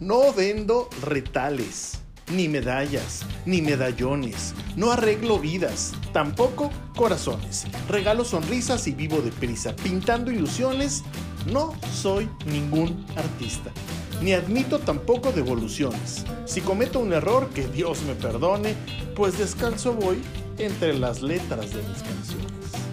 No vendo retales, ni medallas, ni medallones. No arreglo vidas, tampoco corazones. Regalo sonrisas y vivo deprisa. Pintando ilusiones, no soy ningún artista. Ni admito tampoco devoluciones. Si cometo un error, que Dios me perdone, pues descalzo voy entre las letras de mis canciones.